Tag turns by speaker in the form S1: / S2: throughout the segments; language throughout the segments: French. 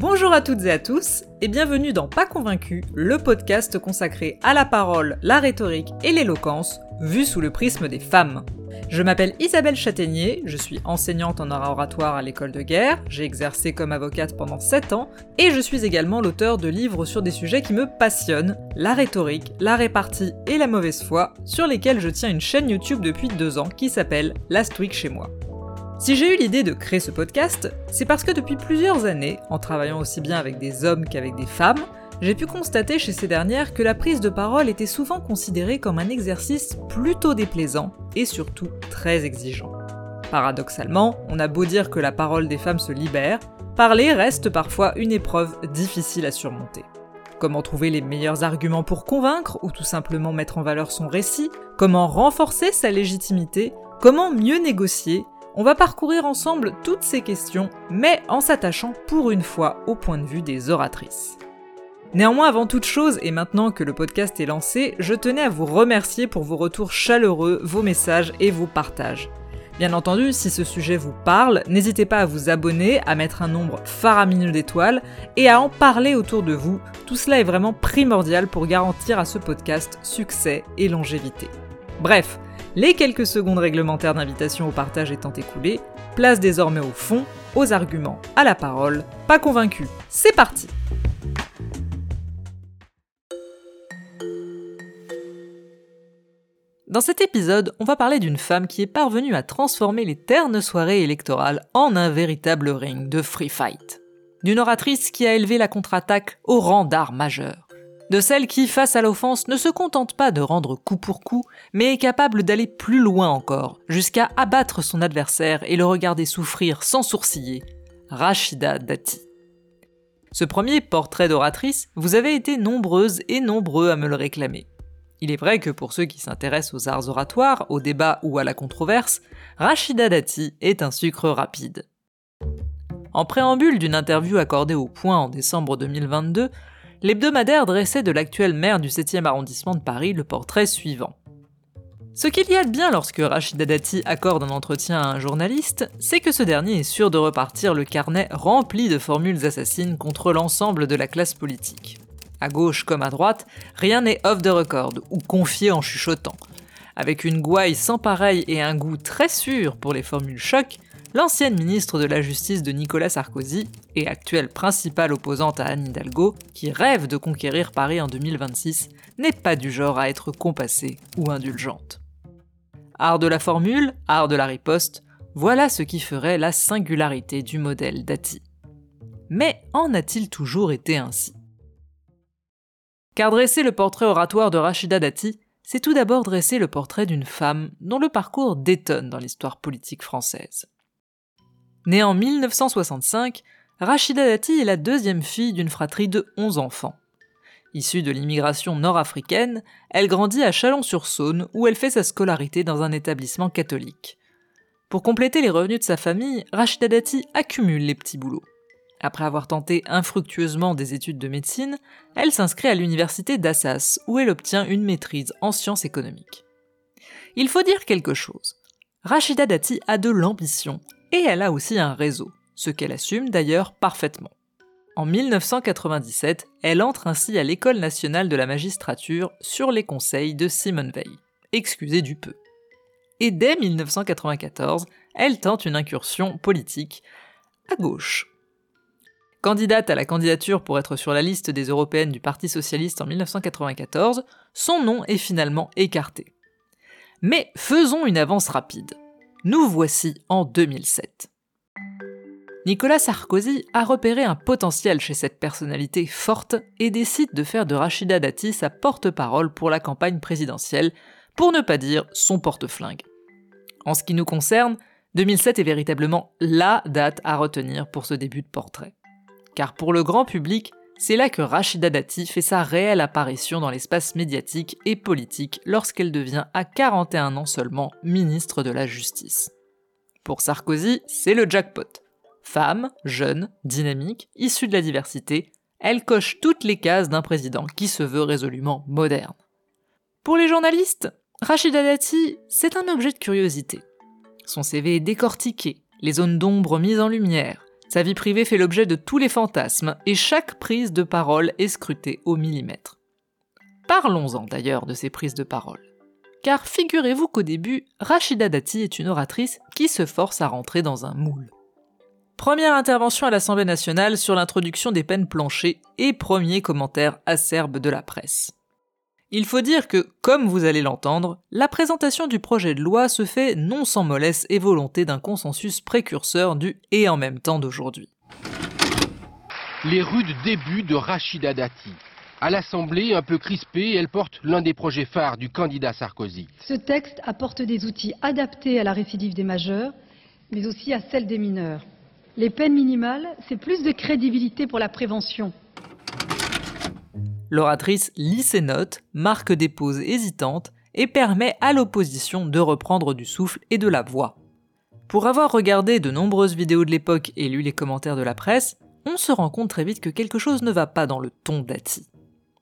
S1: Bonjour à toutes et à tous, et bienvenue dans Pas Convaincu, le podcast consacré à la parole, la rhétorique et l'éloquence, vu sous le prisme des femmes. Je m'appelle Isabelle Châtaignier, je suis enseignante en oratoire à l'école de guerre, j'ai exercé comme avocate pendant 7 ans, et je suis également l'auteur de livres sur des sujets qui me passionnent, la rhétorique, la répartie et la mauvaise foi, sur lesquels je tiens une chaîne YouTube depuis 2 ans qui s'appelle Last Week chez moi. Si j'ai eu l'idée de créer ce podcast, c'est parce que depuis plusieurs années, en travaillant aussi bien avec des hommes qu'avec des femmes, j'ai pu constater chez ces dernières que la prise de parole était souvent considérée comme un exercice plutôt déplaisant et surtout très exigeant. Paradoxalement, on a beau dire que la parole des femmes se libère, parler reste parfois une épreuve difficile à surmonter. Comment trouver les meilleurs arguments pour convaincre ou tout simplement mettre en valeur son récit? Comment renforcer sa légitimité? Comment mieux négocier? On va parcourir ensemble toutes ces questions, mais en s'attachant pour une fois au point de vue des oratrices. Néanmoins, avant toute chose, et maintenant que le podcast est lancé, je tenais à vous remercier pour vos retours chaleureux, vos messages et vos partages. Bien entendu, si ce sujet vous parle, n'hésitez pas à vous abonner, à mettre un nombre faramineux d'étoiles et à en parler autour de vous. Tout cela est vraiment primordial pour garantir à ce podcast succès et longévité. Bref, les quelques secondes réglementaires d'invitation au partage étant écoulées, place désormais au fond, aux arguments, à la parole. Pas convaincu, c'est parti Dans cet épisode, on va parler d'une femme qui est parvenue à transformer les ternes soirées électorales en un véritable ring de free fight. D'une oratrice qui a élevé la contre-attaque au rang d'art majeur de celle qui, face à l'offense, ne se contente pas de rendre coup pour coup, mais est capable d'aller plus loin encore, jusqu'à abattre son adversaire et le regarder souffrir sans sourciller, Rachida Dati. Ce premier portrait d'oratrice, vous avez été nombreuses et nombreux à me le réclamer. Il est vrai que pour ceux qui s'intéressent aux arts oratoires, au débat ou à la controverse, Rachida Dati est un sucre rapide. En préambule d'une interview accordée au Point en décembre 2022, l'hebdomadaire dressait de l'actuel maire du 7e arrondissement de Paris le portrait suivant. Ce qu'il y a de bien lorsque Rachida Dati accorde un entretien à un journaliste, c'est que ce dernier est sûr de repartir le carnet rempli de formules assassines contre l'ensemble de la classe politique. À gauche comme à droite, rien n'est off the record ou confié en chuchotant. Avec une gouaille sans pareil et un goût très sûr pour les formules choc, l'ancienne ministre de la Justice de Nicolas Sarkozy et actuelle principale opposante à Anne Hidalgo, qui rêve de conquérir Paris en 2026, n'est pas du genre à être compassée ou indulgente. Art de la formule, art de la riposte, voilà ce qui ferait la singularité du modèle Dati. Mais en a-t-il toujours été ainsi? Car dresser le portrait oratoire de Rachida Dati, c'est tout d'abord dresser le portrait d'une femme dont le parcours détonne dans l'histoire politique française. Née en 1965, Rachida Dati est la deuxième fille d'une fratrie de 11 enfants. Issue de l'immigration nord-africaine, elle grandit à Chalon-sur-Saône où elle fait sa scolarité dans un établissement catholique. Pour compléter les revenus de sa famille, Rachida Dati accumule les petits boulots. Après avoir tenté infructueusement des études de médecine, elle s'inscrit à l'université d'Assas où elle obtient une maîtrise en sciences économiques. Il faut dire quelque chose. Rachida Dati a de l'ambition et elle a aussi un réseau, ce qu'elle assume d'ailleurs parfaitement. En 1997, elle entre ainsi à l'École nationale de la magistrature sur les conseils de Simone Veil. Excusez du peu. Et dès 1994, elle tente une incursion politique à gauche. Candidate à la candidature pour être sur la liste des européennes du Parti socialiste en 1994, son nom est finalement écarté. Mais faisons une avance rapide. Nous voici en 2007. Nicolas Sarkozy a repéré un potentiel chez cette personnalité forte et décide de faire de Rachida Dati sa porte-parole pour la campagne présidentielle, pour ne pas dire son porte-flingue. En ce qui nous concerne, 2007 est véritablement LA date à retenir pour ce début de portrait. Car pour le grand public, c'est là que Rachida Dati fait sa réelle apparition dans l'espace médiatique et politique lorsqu'elle devient à 41 ans seulement ministre de la Justice. Pour Sarkozy, c'est le jackpot. Femme, jeune, dynamique, issue de la diversité, elle coche toutes les cases d'un président qui se veut résolument moderne. Pour les journalistes, Rachida Dati, c'est un objet de curiosité. Son CV est décortiqué, les zones d'ombre mises en lumière, Sa vie privée fait l'objet de tous les fantasmes et chaque prise de parole est scrutée au millimètre. Parlons-en d'ailleurs de ces prises de parole. Car figurez-vous qu'au début, Rachida Dati est une oratrice qui se force à rentrer dans un moule. Première intervention à l'Assemblée nationale sur l'introduction des peines planchées et premier commentaire acerbe de la presse. Il faut dire que, comme vous allez l'entendre, la présentation du projet de loi se fait non sans mollesse et volonté d'un consensus précurseur du et en même temps d'aujourd'hui.
S2: Les rudes débuts de Rachida Dati. À l'Assemblée, un peu crispée, elle porte l'un des projets phares du candidat Sarkozy.
S3: Ce texte apporte des outils adaptés à la récidive des majeurs, mais aussi à celle des mineurs. Les peines minimales, c'est plus de crédibilité pour la prévention.
S1: L'oratrice lit ses notes, marque des pauses hésitantes et permet à l'opposition de reprendre du souffle et de la voix. Pour avoir regardé de nombreuses vidéos de l'époque et lu les commentaires de la presse, on se rend compte très vite que quelque chose ne va pas dans le ton d'Ati.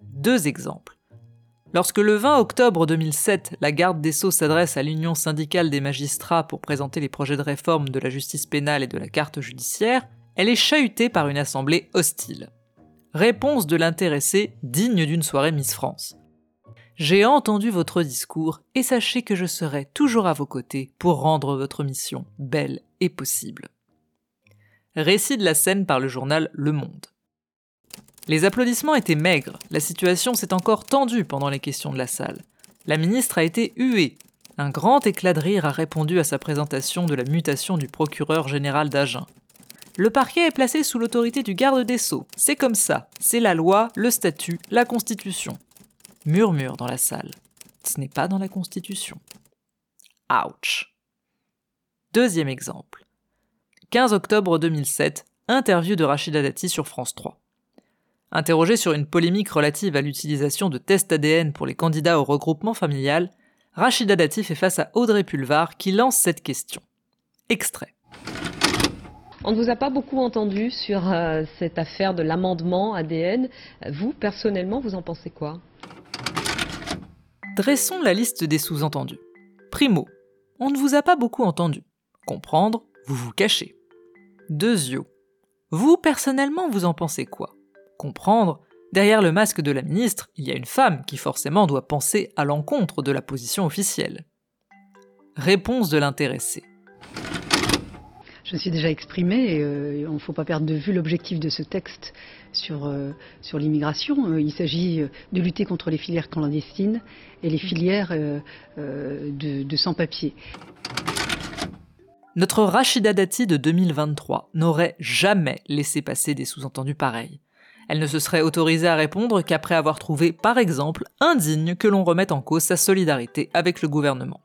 S1: Deux exemples. Lorsque le 20 octobre 2007, la garde des Sceaux s'adresse à l'Union syndicale des magistrats pour présenter les projets de réforme de la justice pénale et de la carte judiciaire, elle est chahutée par une assemblée hostile. Réponse de l'intéressé digne d'une soirée Miss France. J'ai entendu votre discours et sachez que je serai toujours à vos côtés pour rendre votre mission belle et possible. Récit de la scène par le journal Le Monde. Les applaudissements étaient maigres, la situation s'est encore tendue pendant les questions de la salle. La ministre a été huée. Un grand éclat de rire a répondu à sa présentation de la mutation du procureur général d'Agen. Le parquet est placé sous l'autorité du garde des sceaux. C'est comme ça. C'est la loi, le statut, la constitution. Murmure dans la salle. Ce n'est pas dans la constitution. Ouch. Deuxième exemple. 15 octobre 2007, interview de Rachida Dati sur France 3. Interrogé sur une polémique relative à l'utilisation de tests ADN pour les candidats au regroupement familial, Rachida Dati fait face à Audrey Pulvar qui lance cette question. Extrait.
S4: On ne vous a pas beaucoup entendu sur euh, cette affaire de l'amendement ADN. Vous, personnellement, vous en pensez quoi?
S1: Dressons la liste des sous-entendus. Primo, on ne vous a pas beaucoup entendu. Comprendre, vous vous cachez. Deuxio, vous, personnellement, vous en pensez quoi? Comprendre, derrière le masque de la ministre, il y a une femme qui forcément doit penser à l'encontre de la position officielle. Réponse de l'intéressé.
S3: Je me suis déjà exprimé, et euh, il ne faut pas perdre de vue l'objectif de ce texte sur, euh, l'immigration. Euh, il s'agit de lutter contre les filières clandestines et les filières de, de sans-papiers.
S1: Notre Rachida Dati de 2023 n'aurait jamais laissé passer des sous-entendus pareils. Elle ne se serait autorisée à répondre qu'après avoir trouvé, par exemple, indigne que l'on remette en cause sa solidarité avec le gouvernement.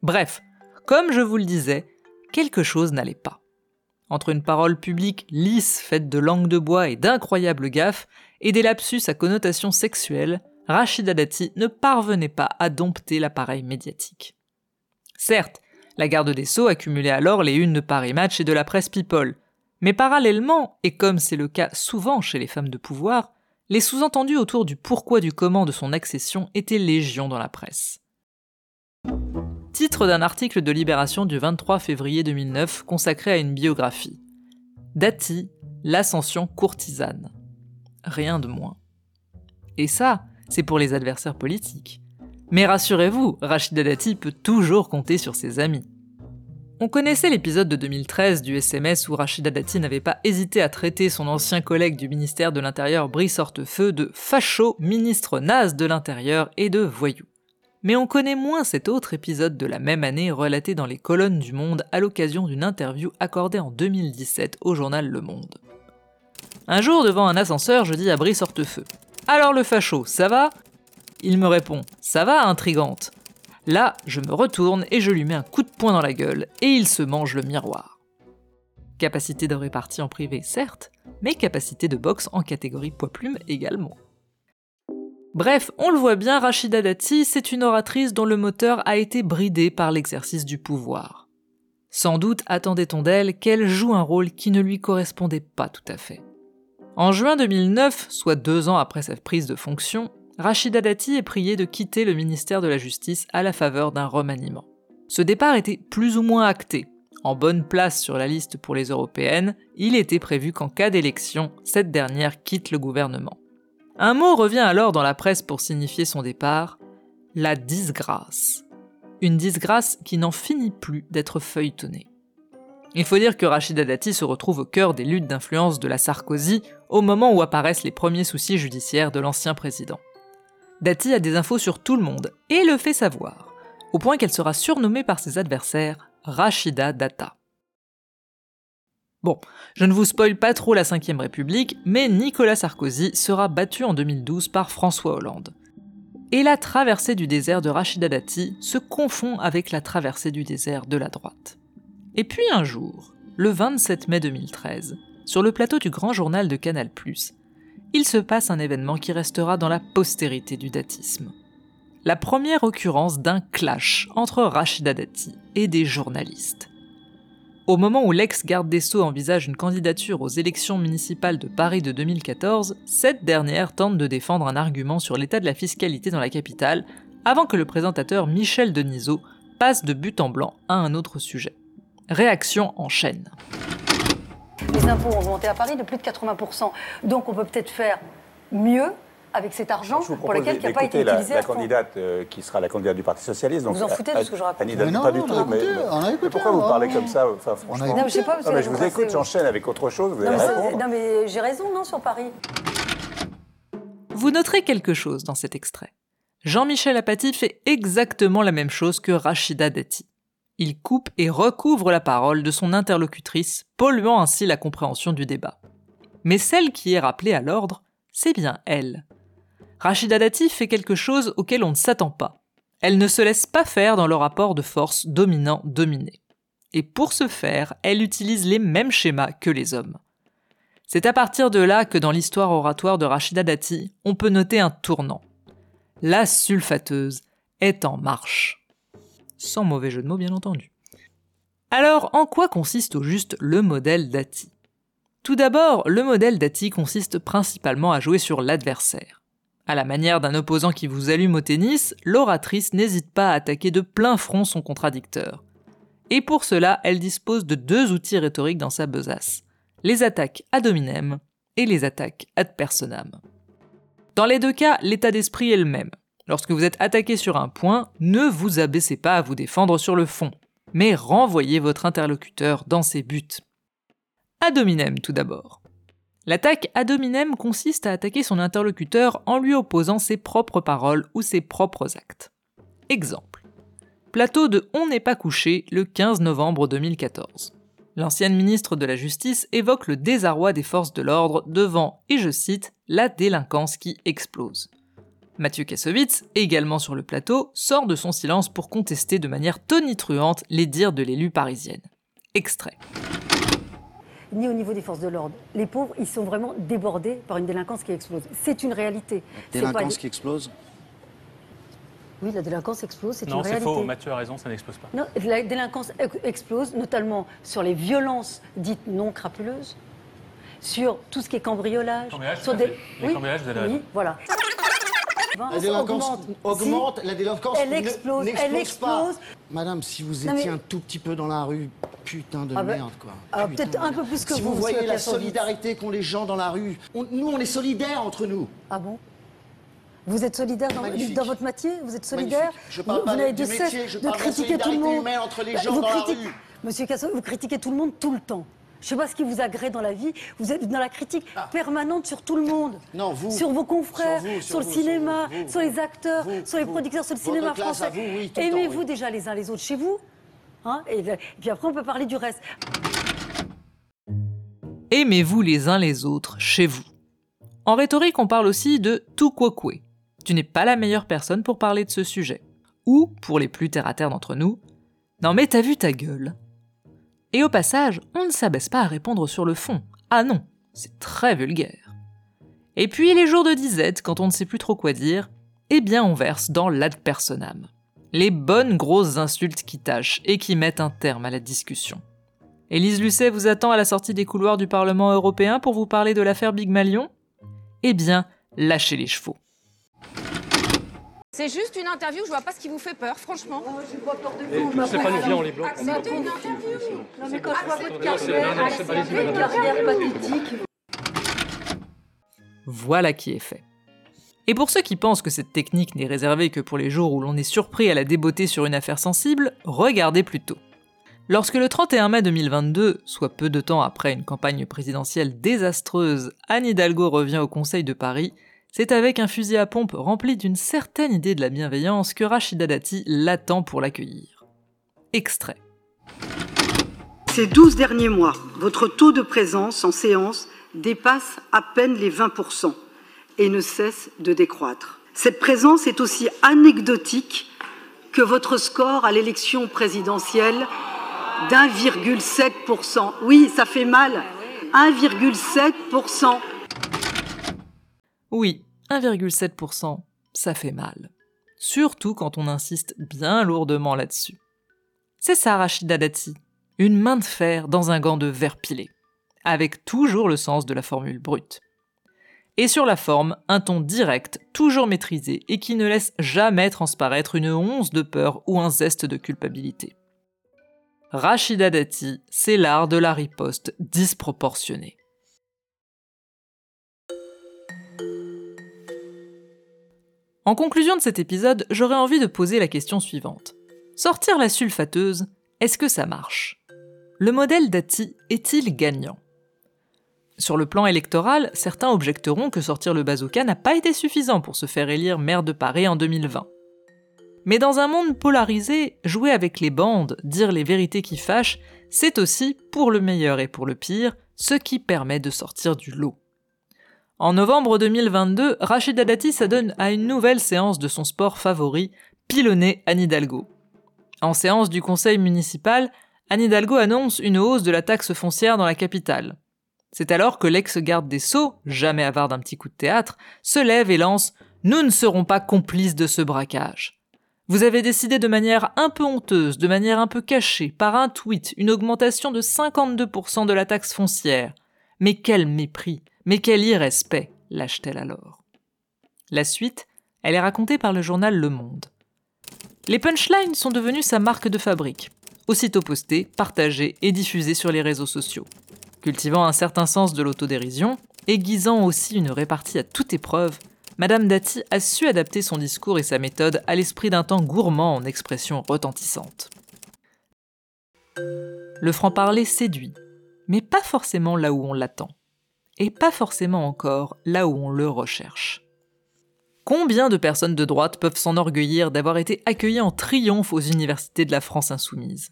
S1: Bref, comme je vous le disais, quelque chose n'allait pas. Entre une parole publique lisse faite de langue de bois et d'incroyables gaffes, et des lapsus à connotation sexuelle, Rachida Dati ne parvenait pas à dompter l'appareil médiatique. Certes, la garde des Sceaux accumulait alors les unes de Paris Match et de la presse People, mais parallèlement, et comme c'est le cas souvent chez les femmes de pouvoir, les sous-entendus autour du pourquoi du comment de son accession étaient légion dans la presse. Titre d'un article de Libération du 23 février 2009 consacré à une biographie. Dati, l'ascension courtisane. Rien de moins. Et ça, c'est pour les adversaires politiques. Mais rassurez-vous, Rachida Dati peut toujours compter sur ses amis. On connaissait l'épisode de 2013 du SMS où Rachida Dati n'avait pas hésité à traiter son ancien collègue du ministère de l'Intérieur Brice Hortefeux de facho, ministre naze de l'Intérieur et de voyou. Mais on connaît moins cet autre épisode de la même année relaté dans les colonnes du Monde à l'occasion d'une interview accordée en 2017 au journal Le Monde. Un jour, devant un ascenseur, je dis à Brice Hortefeux Alors le facho, ça va? Il me répond Ça va, intrigante Là, je me retourne et je lui mets un coup de poing dans la gueule, et il se mange le miroir. Capacité de répartie en privé, certes, mais capacité de boxe en catégorie poids-plume également. Bref, on le voit bien, Rachida Dati, c'est une oratrice dont le moteur a été bridé par l'exercice du pouvoir. Sans doute attendait-on d'elle qu'elle joue un rôle qui ne lui correspondait pas tout à fait. En juin 2009, soit deux ans après sa prise de fonction, Rachida Dati est priée de quitter le ministère de la Justice à la faveur d'un remaniement. Ce départ était plus ou moins acté. en bonne place sur la liste pour les européennes, il était prévu qu'en cas d'élection, cette dernière quitte le gouvernement. Un mot revient alors dans la presse pour signifier son départ, la disgrâce. Une disgrâce qui n'en finit plus d'être feuilletonnée. Il faut dire que Rachida Dati se retrouve au cœur des luttes d'influence de la Sarkozy au moment où apparaissent les premiers soucis judiciaires de l'ancien président. Dati a des infos sur tout le monde et le fait savoir, au point qu'elle sera surnommée par ses adversaires Rachida Data. Bon, je ne vous spoile pas trop la 5ème République, mais Nicolas Sarkozy sera battu en 2012 par François Hollande. Et la traversée du désert de Rachida Dati se confond avec la traversée du désert de la droite. Et puis un jour, le 27 mai 2013, sur le plateau du grand journal de Canal+, il se passe un événement qui restera dans la postérité du datisme. La première occurrence d'un clash entre Rachida Dati et des journalistes. Au moment où l'ex-garde des Sceaux envisage une candidature aux élections municipales de Paris de 2014, cette dernière tente de défendre un argument sur l'état de la fiscalité dans la capitale avant que le présentateur Michel Denisot passe de but en blanc à un autre sujet. Réaction en chaîne.
S5: Les impôts ont augmenté à Paris de plus de 80%. Donc on peut peut-être faire mieux avec cet argent pour lequel qui n'a pas été utilisé
S6: la, la candidate euh, qui sera la candidate du Parti Socialiste.
S5: Donc, vous en foutez de ce que je raconte
S6: Annie Pas du tout. Mais, mais pourquoi vous parlez comme ça? Enfin, franchement
S5: Non, je sais pas.
S6: Non, mais je vous écoute, j'enchaîne avec autre chose. Vous
S5: non, mais, non, mais j'ai raison, non, sur Paris.
S1: Vous noterez quelque chose dans cet extrait. Jean-Michel Apathy fait exactement la même chose que Rachida Dati. Il coupe et recouvre la parole de son interlocutrice, polluant ainsi la compréhension du débat. Mais celle qui est rappelée à l'ordre, c'est bien elle. Rachida Dati fait quelque chose auquel on ne s'attend pas. Elle ne se laisse pas faire dans le rapport de force dominant-dominé. Et pour ce faire, elle utilise les mêmes schémas que les hommes. C'est à partir de là que dans l'histoire oratoire de Rachida Dati, on peut noter un tournant. La sulfateuse est en marche. Sans mauvais jeu de mots, bien entendu. Alors, en quoi consiste au juste le modèle Dati? Tout d'abord, le modèle Dati consiste principalement à jouer sur l'adversaire. À la manière d'un opposant qui vous allume au tennis, l'oratrice n'hésite pas à attaquer de plein front son contradicteur. Et pour cela, elle dispose de deux outils rhétoriques dans sa besace les attaques ad hominem et les attaques ad personam. Dans les deux cas, l'état d'esprit est le même. Lorsque vous êtes attaqué sur un point, ne vous abaissez pas à vous défendre sur le fond, mais renvoyez votre interlocuteur dans ses buts. Ad hominem tout d'abord. L'attaque ad hominem consiste à attaquer son interlocuteur en lui opposant ses propres paroles ou ses propres actes. Exemple. Plateau de On n'est pas couché le 15 novembre 2014. L'ancienne ministre de la Justice évoque le désarroi des forces de l'ordre devant, et je cite, la délinquance qui explose. Mathieu Kassovitz, également sur le plateau, sort de son silence pour contester de manière tonitruante les dires de l'élu parisienne. Extrait.
S5: Ni au niveau des forces de l'ordre. Les pauvres, ils sont vraiment débordés par une délinquance qui explose. C'est une réalité. Pas-
S7: Délinquance qui explose
S5: Oui, la délinquance explose, c'est une
S8: Non, c'est
S5: réalité.
S8: faux. Mathieu a raison, ça n'explose pas.
S5: Non, la délinquance ex- explose, notamment sur les violences dites non crapuleuses, sur tout ce qui est cambriolage.
S8: Cambriolage,
S5: sur
S8: fait. Les cambriolages, vous avez
S5: oui, voilà.
S7: La délinquance augmente,
S5: Si,
S7: la délinquance
S5: elle explose, elle
S7: n'explose pas.
S5: explose.
S7: Madame, si vous
S5: Non,
S7: étiez
S5: mais-
S7: un tout petit peu dans la rue, putain de
S5: Ah ben-
S7: merde quoi.
S5: ah, peut-être un peu plus que
S7: si
S5: vous,
S7: vous voyez la solidarité qu'ont les gens dans la rue, on- nous on est solidaires entre nous.
S5: Ah bon? Vous êtes solidaire dans, votre métier? Vous êtes solidaire.
S7: Je parle
S5: vous, n'avez de cesse de
S7: parle
S5: critiquer tout le monde.
S7: entre les
S5: Bah,
S7: gens
S5: vous
S7: dans la
S5: critiquez-
S7: rue.
S5: Monsieur Casso, vous critiquez tout le monde tout le temps. Je sais pas ce qui vous agrée dans la vie. Vous êtes dans la critique permanente sur tout le monde.
S7: Ah. Non, vous.
S5: Sur vos confrères,
S7: Sur vous,
S5: sur,
S7: sur
S5: le cinéma,
S7: sur vous, vous.
S5: sur les acteurs, sur les producteurs, sur le cinéma
S7: classe
S5: français.
S7: oui,
S5: Aimez-vous déjà les uns les autres chez vous? Hein et, et puis après, on peut parler du reste.
S1: Aimez-vous les uns les autres chez vous? En rhétorique, on parle aussi de tout quoque. Tu n'es pas la meilleure personne pour parler de ce sujet. Ou, pour les plus terre-à-terre d'entre nous, non mais t'as vu ta gueule. Et au passage, on ne s'abaisse pas à répondre sur le fond. Ah non, c'est très vulgaire. Et puis les jours de disette, quand on ne sait plus trop quoi dire, eh bien on verse dans l'ad personam. Les bonnes grosses insultes qui tâchent et qui mettent un terme à la discussion. Élise Lucet vous attend à la sortie des couloirs du Parlement européen pour vous parler de l'affaire Big Malion Eh bien, lâchez les chevaux.
S9: C'est juste une interview, je vois pas ce qui vous fait peur, franchement.
S8: Oh, j'ai pas peur de vous. C'est pas nous bien, on les bloque.
S9: Acceptez une interview.
S5: Non mais quand je vois votre carrière, acceptez une carrière pathétique.
S1: Voilà qui est fait. Et pour ceux qui pensent que cette technique n'est réservée que pour les jours où l'on est surpris à la débeauter sur une affaire sensible, regardez plutôt. Lorsque le 31 mai 2022, soit peu de temps après une campagne présidentielle désastreuse, Anne Hidalgo revient au Conseil de Paris, c'est avec un fusil à pompe rempli d'une certaine idée de la bienveillance que Rachida Dati l'attend pour l'accueillir. Extrait.
S10: Ces 12 derniers mois, votre taux de présence en séance dépasse à peine les 20% et ne cesse de décroître. Cette présence est aussi anecdotique que votre score à l'élection présidentielle d'1,7%. Oui, ça fait mal. 1,7%.
S1: Oui, 1,7%, ça fait mal. Surtout quand on insiste bien lourdement là-dessus. C'est ça Rachida Dati, une main de fer dans un gant de verre pilé, avec toujours le sens de la formule brute. Et sur la forme, un ton direct, toujours maîtrisé et qui ne laisse jamais transparaître une once de peur ou un zeste de culpabilité. Rachida Dati, c'est l'art de la riposte disproportionnée. En conclusion de cet épisode, j'aurais envie de poser la question suivante. Sortir la sulfateuse, est-ce que ça marche? Le modèle Dati est-il gagnant? Sur le plan électoral, certains objecteront que sortir le bazooka n'a pas été suffisant pour se faire élire maire de Paris en 2020. Mais dans un monde polarisé, jouer avec les bandes, dire les vérités qui fâchent, c'est aussi, pour le meilleur et pour le pire, ce qui permet de sortir du lot. En novembre 2022, Rachida Dati s'adonne à une nouvelle séance de son sport favori, pilonner Anne Hidalgo. En séance du conseil municipal, Anne Hidalgo annonce une hausse de la taxe foncière dans la capitale. C'est alors que l'ex-garde des Sceaux, jamais avare d'un petit coup de théâtre, se lève et lance Nous ne serons pas complices de ce braquage. Vous avez décidé de manière un peu honteuse, de manière un peu cachée, par un tweet, une augmentation de 52% de la taxe foncière. Mais quel mépris mais quel irrespect lâche-t-elle alors La suite, elle est racontée par le journal Le Monde. Les punchlines sont devenues sa marque de fabrique, aussitôt postées, partagées et diffusées sur les réseaux sociaux. Cultivant un certain sens de l'autodérision, aiguisant aussi une répartie à toute épreuve, Madame Dati a su adapter son discours et sa méthode à l'esprit d'un temps gourmand en expressions retentissantes. Le franc-parler séduit, mais pas forcément là où on l'attend et pas forcément encore là où on le recherche. Combien de personnes de droite peuvent s'enorgueillir d'avoir été accueillies en triomphe aux universités de la France insoumise?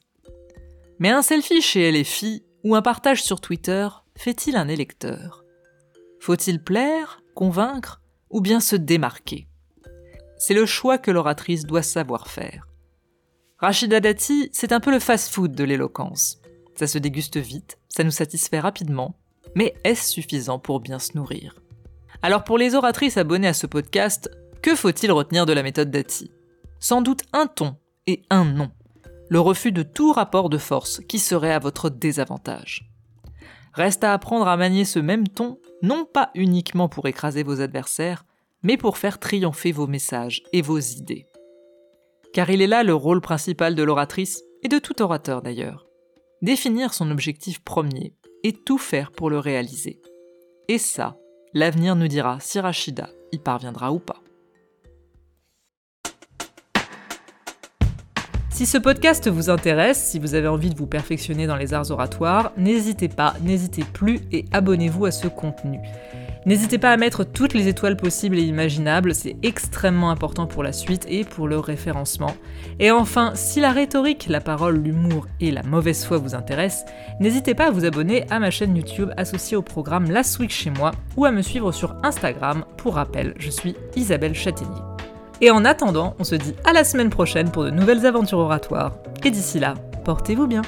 S1: Mais un selfie chez LFI ou un partage sur Twitter fait-il un électeur? Faut-il plaire, convaincre ou bien se démarquer? C'est le choix que l'oratrice doit savoir faire. Rachida Dati, c'est un peu le fast-food de l'éloquence. Ça se déguste vite, ça nous satisfait rapidement, mais est-ce suffisant pour bien se nourrir? Alors pour les oratrices abonnées à ce podcast, que faut-il retenir de la méthode Dati? Sans doute un ton et un non. Le refus de tout rapport de force qui serait à votre désavantage. Reste à apprendre à manier ce même ton, non pas uniquement pour écraser vos adversaires, mais pour faire triompher vos messages et vos idées. Car il est là le rôle principal de l'oratrice, et de tout orateur d'ailleurs. Définir son objectif premier, et tout faire pour le réaliser. Et ça, l'avenir nous dira si Rachida y parviendra ou pas. Si ce podcast vous intéresse, si vous avez envie de vous perfectionner dans les arts oratoires, n'hésitez pas, n'hésitez plus et abonnez-vous à ce contenu. N'hésitez pas à mettre toutes les étoiles possibles et imaginables, c'est extrêmement important pour la suite et pour le référencement. Et enfin, si la rhétorique, la parole, l'humour et la mauvaise foi vous intéressent, n'hésitez pas à vous abonner à ma chaîne YouTube associée au programme Last Week chez moi ou à me suivre sur Instagram. Pour rappel, je suis Isabelle Châtaignier. Et en attendant, on se dit à la semaine prochaine pour de nouvelles aventures oratoires. Et d'ici là, portez-vous bien.